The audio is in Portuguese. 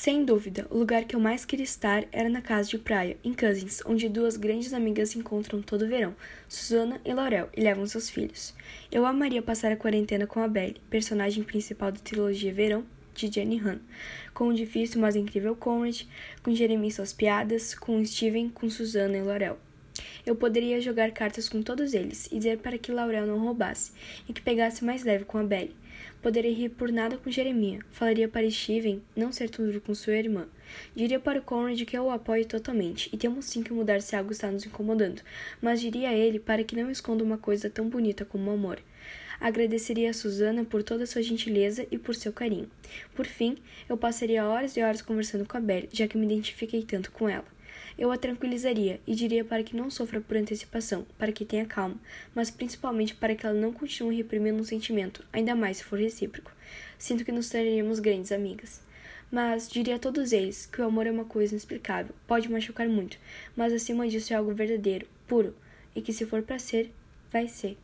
Sem dúvida, o lugar que eu mais queria estar era na casa de praia, em Cousins, onde duas grandes amigas se encontram todo verão, Susana e Laurel, e levam seus filhos. Eu amaria passar a quarentena com a Belle, personagem principal da trilogia Verão, de Jenny Han, com o difícil mas incrível Conrad, com Jeremy e suas piadas, com Steven, com Susana e Laurel. Eu poderia jogar cartas com todos eles e dizer para que Laurel não roubasse e que pegasse mais leve com a Belle. Poderia rir por nada com Jeremia. Falaria para Steven não ser tudo com sua irmã. Diria para o Conrad que eu o apoio totalmente e temos sim que mudar se algo está nos incomodando, mas diria a ele para que não esconda uma coisa tão bonita como o amor. Agradeceria a Susana por toda a sua gentileza e por seu carinho. Por fim, eu passaria horas e horas conversando com a Belle, já que me identifiquei tanto com ela. Eu a tranquilizaria e diria para que não sofra por antecipação, para que tenha calma, mas principalmente para que ela não continue reprimindo um sentimento, ainda mais se for recíproco. Sinto que nos tornaríamos grandes amigas. Mas diria a todos eles que o amor é uma coisa inexplicável, pode machucar muito, mas acima disso é algo verdadeiro, puro, e que se for para ser, vai ser.